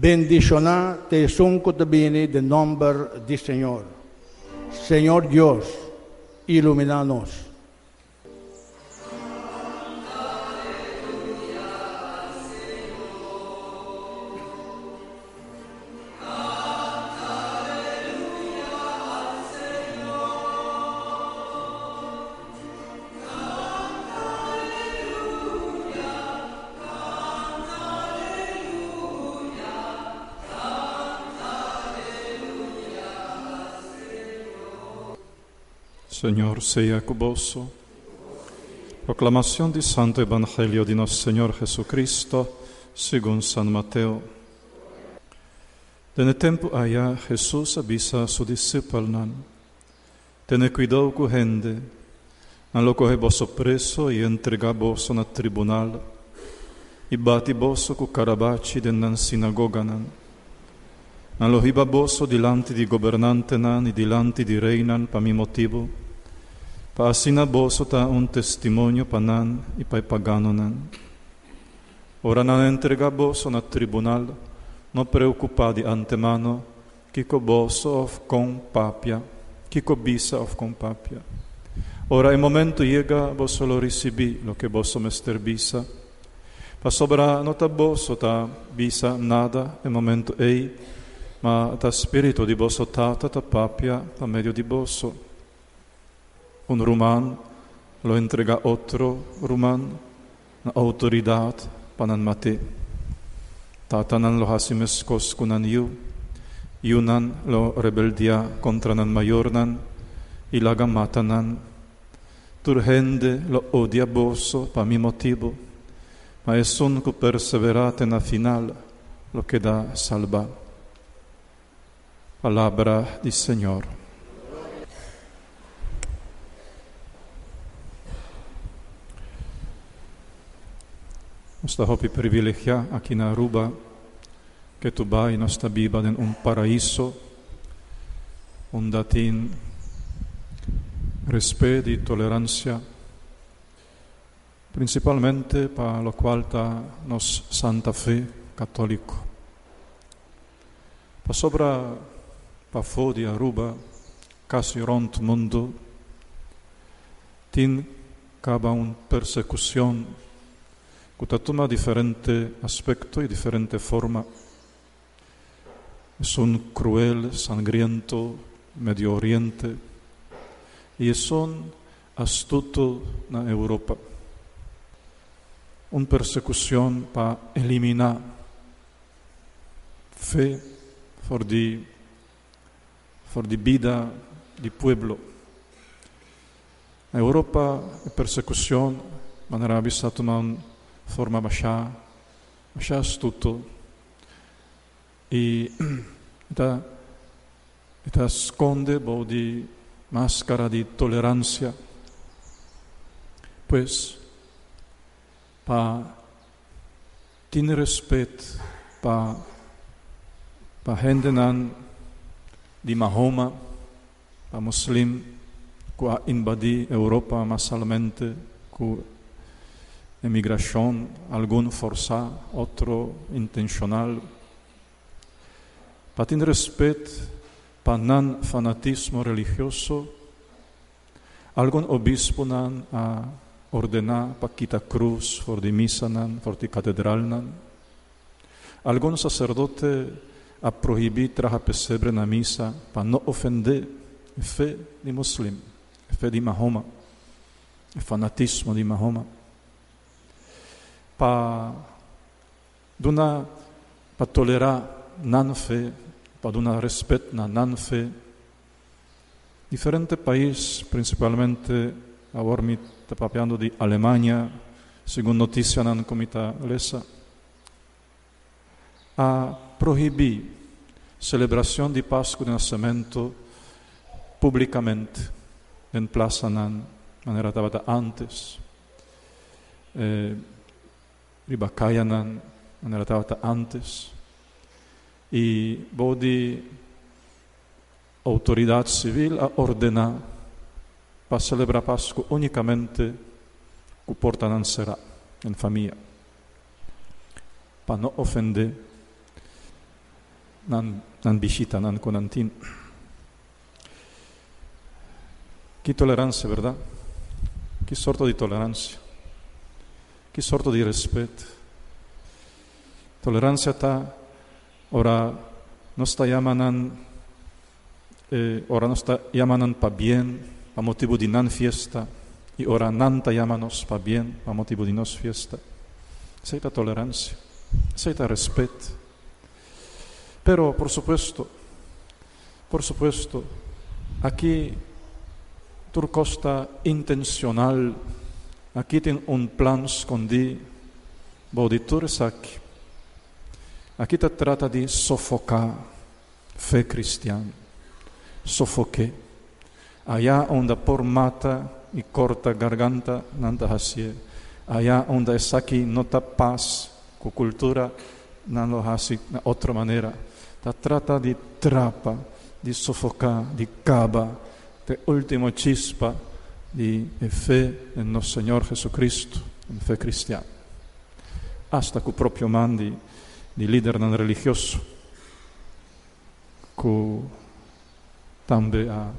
Bendicioná te sunco te bene de nombre del Señor. Señor Dios, iluminanos. Señor sea vos. Proclamación del Santo Evangelio de nuestro Señor Jesucristo según San Mateo. Dene tempo allá Jesús avisa a su discípulo, Tene cuidado con gente, no lo coge vos preso y entrega vos na tribunal, y bati vos con carabaci de nan sinagoga nan. Non lo hiba vos dilante di governante nan e dilante di reinan pa mi motivo, pa asina vos ta un testimonio panan e pa pagano nan. Ora nan entrega vos na tribunal, no preoccupadi antemano, kiko vos of con papia, kiko bisa of con papia. Ora il momento llega, vos lo recibi lo che vos mester bisa, pa sobra nota vos ta bisa nada, il momento ei, ma ta spirito di vosso tata ta papia pa medio di vosso. Un ruman lo entrega otro ruman na autoridad panan mate. Tatanan lo hasimes kunan yu, yunan lo rebeldia contra nan mayornan, ilaga matanan, turhende lo odia bosso pa mi motivo, ma es un cu perseverate na final lo che da salva. Palabra di Señor. Nosta hopi privilegia aqui na Aruba que tu vai nosta biba en un paraíso onde tin respeto e tolerância principalmente para lo qual ta nos Santa Fe católico. Pa sobra pa fodi Aruba, casi ront mundo, tin caba un persecución que toma diferente aspecto y diferente forma. Es un cruel, sangriento Medio Oriente y es un astuto na Europa. Una persecución para eliminar fe for di, for di vida di pueblo. Na Europa je persecución manera vista toma forma baixar, baixar astuto e da, da máscara di tolerancia. Pues pa tin respet pa pa gente nan di Mahoma pa muslim que invadí Europa massalmente con emigración, algún forzado, otro intencional. Para tener respeto para nan fanatismo religioso, algún obispo nan a ordenar para quitar cruz for di misa nan, di catedral nan. Algún sacerdote a prohibir traja pesebre na misa para no ofender fe de muslim, fe de Mahoma, fanatismo de Mahoma. Para pa tolerar nan fe, para dar respeto na nan fe. Diferente país, principalmente agora me está papeando de Alemanha, segundo notícia nan comita lesa, a proibir celebração de Páscoa de Nascimento publicamente em Plaza Nan, maneira estava antes. Eh, Ribacaianan, maneira estava antes. E bodi autoridade civil a para celebrar com porta não será em família, para não ofender nan, nan visita, nan conantin. Que tolerância, verdade? Que sorte de tolerância? Que sorte de respeito? Tolerância está, ora, nos está chamando, eh, ora está chamando para bem, para motivo de não fiesta, e ora está chamando para bem, para motivo de nos fiesta. Aceita tolerância, aceita respeito. Pero, por supuesto, por supuesto, aquí Turcosta intencional, aquí tem um plano escondido, Bauditores aqui. Aqui se trata de sofocar fé cristã. Sofoque. Allá onde por mata e corta garganta, nanta hasie. Allá onde essa aqui está paz com cultura, não lo hasi de outra maneira. Se trata de trapa, de sofocar, de caba, de última chispa de fe en nuestro Señor Jesucristo, en fe cristiana. Hasta que el propio man de, de líder non religioso, que también ha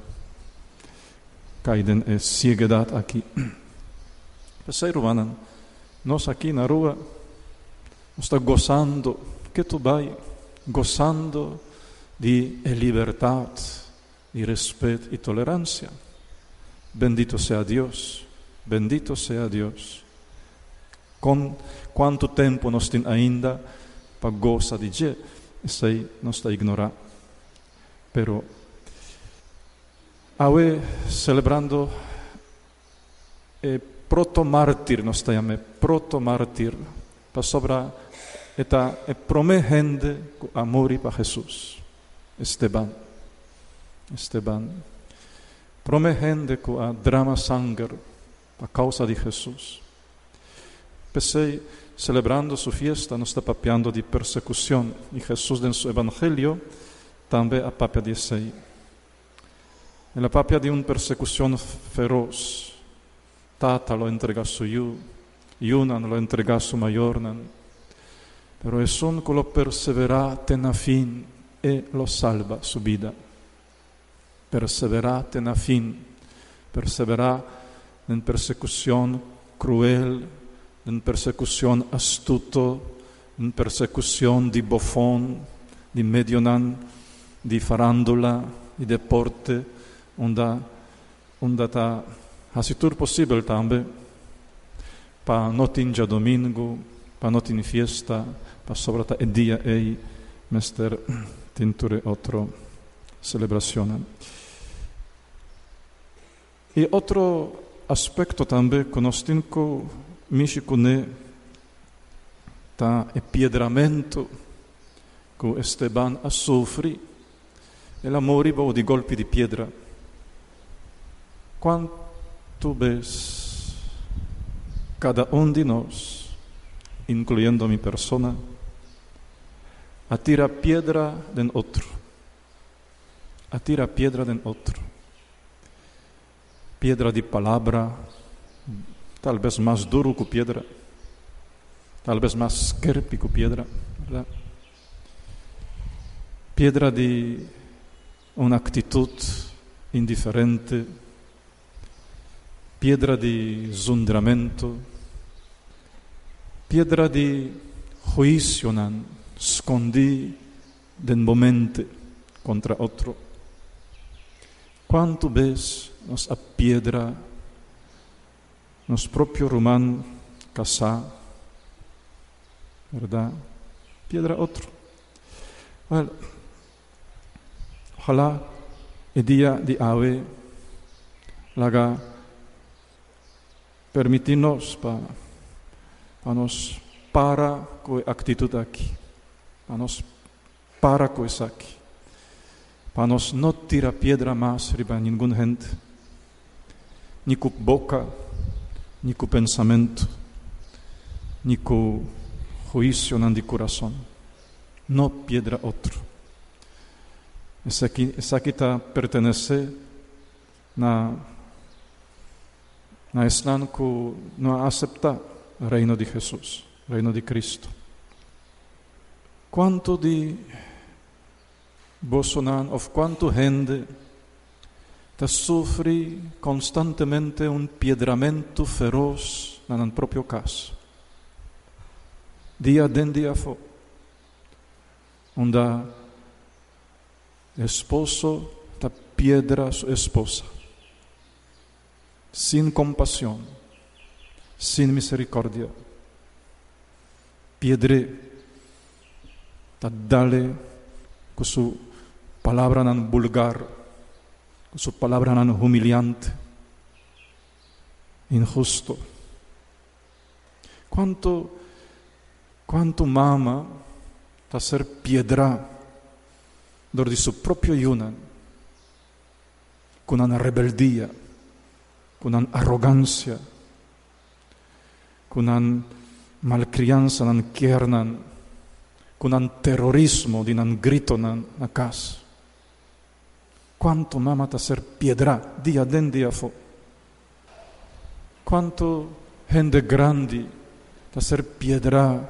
caído en cieguedad aquí. Pensei, Rubanan, nós aqui na rua, está gozando, que tu vai gozando de liberdade y respeto y tolerancia. Bendito sea Dios, bendito sea Dios. Con quanto tempo nós temos ainda para gozar de Deus, isso aí não está ignorar. Pero, hoje, celebrando eh, proto-mártir, nós estamos proto-mártir, para sobrar esta é prometendo amor para Jesus, Esteban. Esteban, prometendo que a drama sangue a causa de Jesus. Pensei, celebrando sua fiesta, não está papeando de persecução, e Jesus, em seu evangelho, também a papia de sei. É a papia de uma persecução feroz. Tata lo entrega a su yu, Yunan lo entrega a su mayor, pero es un que lo persevera tena fin e lo salva su vida perseverate na fin, perseverar em persecução cruel, em persecução astuto, em persecução de bofón, de medionan, de farándola e deporte, onde, onde está a tudo possível também, para não tinha domingo, para não tinha fiesta, para sobre o dia e mester tinture outro celebrazione. E outro aspecto também que nós temos tá piedramento que Esteban a sofre e la moribo di golpi di pietra. Quanto vez cada um de nós, incluindo minha persona, atira piedra den outro, atira piedra den outro. Piedra di palabra, talvez más duro que piedra, tal vez más scherpi que piedra, ¿verdad? Piedra di un'actitud indifferente, piedra di zundramento, piedra di juicio nan scondi del momento contra otro. Quanto ves nos a piedra nos proprio román casa, ¿verdad? Piedra otro. Well, ojalá el día de ave laga permitirnos para pa nos para con actitud aquí, para nos para con aquí, para nos no tira piedra más riba ninguna gente, ni con boca, ni con pensamiento, ni con juicio en el corazón, no piedra otro. Esa aquí, esa aquí pertenece na na esnanku no acepta reino de Jesús, reino de Cristo. Quanto de Bolsonaro, of quanto gente te sofre constantemente un piedramento feroz nel proprio caso. Dia den dia fo. Onda esposo ta piedra su esposa. Sin compasión, sin misericordia. Piedre ta dale con su palabra nan vulgar, su palabra nan humiliante, injusto. Quanto, quanto mama ta ser piedra di su proprio Yunan, con una rebeldia, con una arrogancia, con una malcrianza kiernan, con un terrorismo di un grito nan na casa. Quanto mama ta ser piedra dia den dia fo. Quanto gente grandi ta ser piedra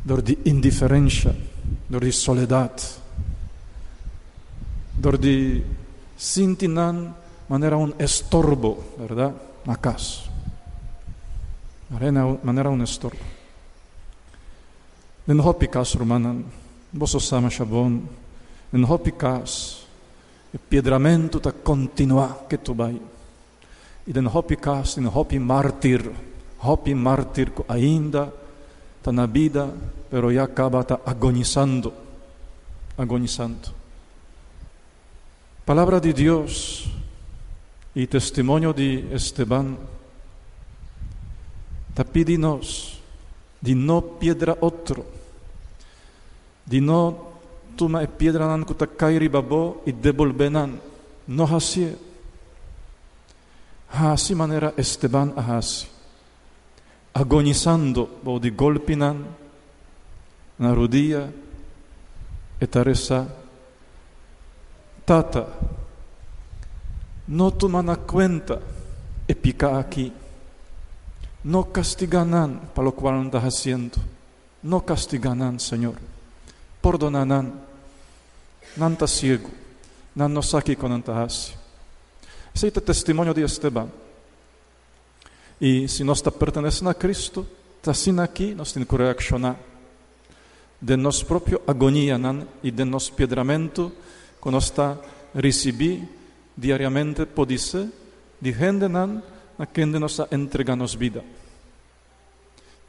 dor di indifferenza, dor di soledad, dor di sintinan manera un estorbo, ¿verdad? Na casa. Manera un estorbo. Den hopi kas romanan, boso sama shabon, den hopi kas, piedramento ta continua che tu vai. E den hopi kas, den hopi martir, hopi martir ainda ta na vida, pero ya acaba ta agonizando, agonizando. Palabra de Dios y testimonio de Esteban, ta pidinos di no piedra otro, di no tuma e piedra nan kuta kairi babo i devolvenan, no hasie. Hasi manera Esteban ahasi, agonizando bo di golpinan na rodilla e taresa tata, no toman cuenta e pica aquí. No castiganan para lo cual andas haciendo. No castiganan, Señor. Perdonanan. Nanta ciego. Nan no con antahasi. Ese es el testimonio de Esteban. Y si no está perteneciendo a Cristo, está sin aquí, nos tiene que reaccionar. De nos propio agonía nan, y de nos piedramento que nos está recibí diariamente podise di gente nan a quien nos entreganos vida.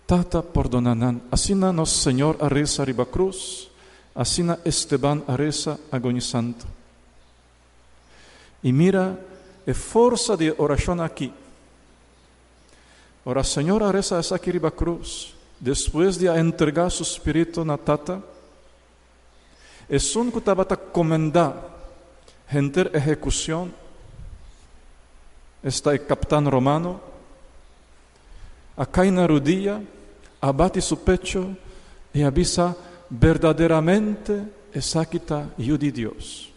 Tata perdonanan, asina nos Señor arresa riba cruz, asina Esteban arresa agonizando. Y mira, e forza de oración aquí. Ora Señor arresa esa riba cruz, después de entregar su espíritu na tata, es un kutabata comenda, gente ejecución, está el capitán romano, acá en rodilla, abate su pecho y avisa verdaderamente esa quita yo de Dios.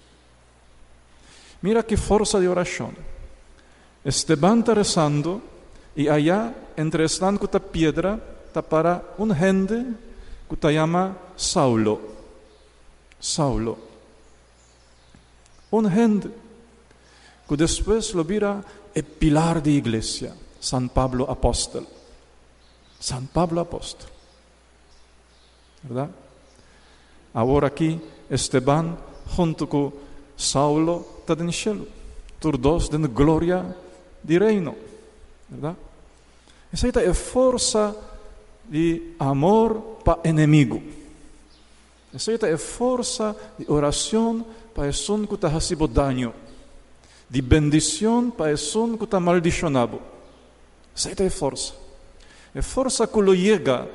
Mira qué fuerza de oración. Esteban está rezando y allá entre están cuta piedra para un gente que se llama Saulo. Saulo. Un gente que después lo vira el pilar de iglesia, San Pablo Apóstol. San Pablo Apóstol. ¿Verdad? Ahora aquí Esteban junto con Saulo está en el cielo. Todos de gloria di reino. ¿Verdad? Esa es fuerza de amor para enemigo. Esa es fuerza de oración para el son que está haciendo daño. De bendición para el son que está maldicionado. Esa es fuerza. Es fuerza que lo llega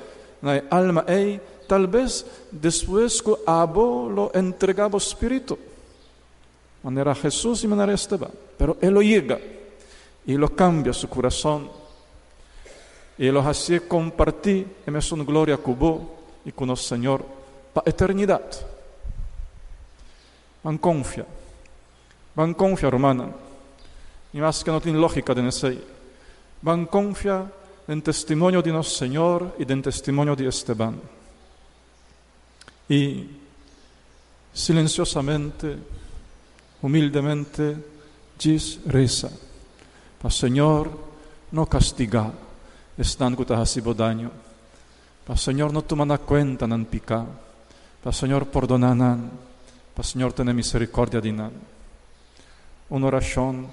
na alma ei, tal vez después que abo lo entregaba espíritu. Manera Jesús y manera Esteban. Pero él lo llega y lo cambia su corazón. Y lo hace compartir en su gloria vos y con el Señor para eternidad. Van confia. Van confia, romana. Y más que no tiene lógica de ese. Van confia en testimonio de nuestro Señor y en testimonio de Esteban. Y silenciosamente, humildemente, dice, reza. Pa Señor no castiga, están ha daño. Pa Señor no toma cuenta nan pica. Pa Señor perdonanan. Pa Señor tiene misericordia de nan. Una oración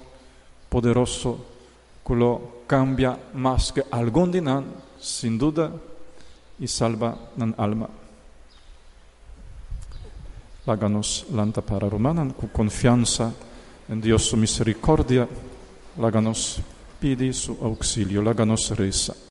poderoso que cambia más que algún dinan, sin duda, y salva nan alma. Láganos lanta para romana con confianza en Dios su misericordia. Láganos pide su auxilio, láganos reza.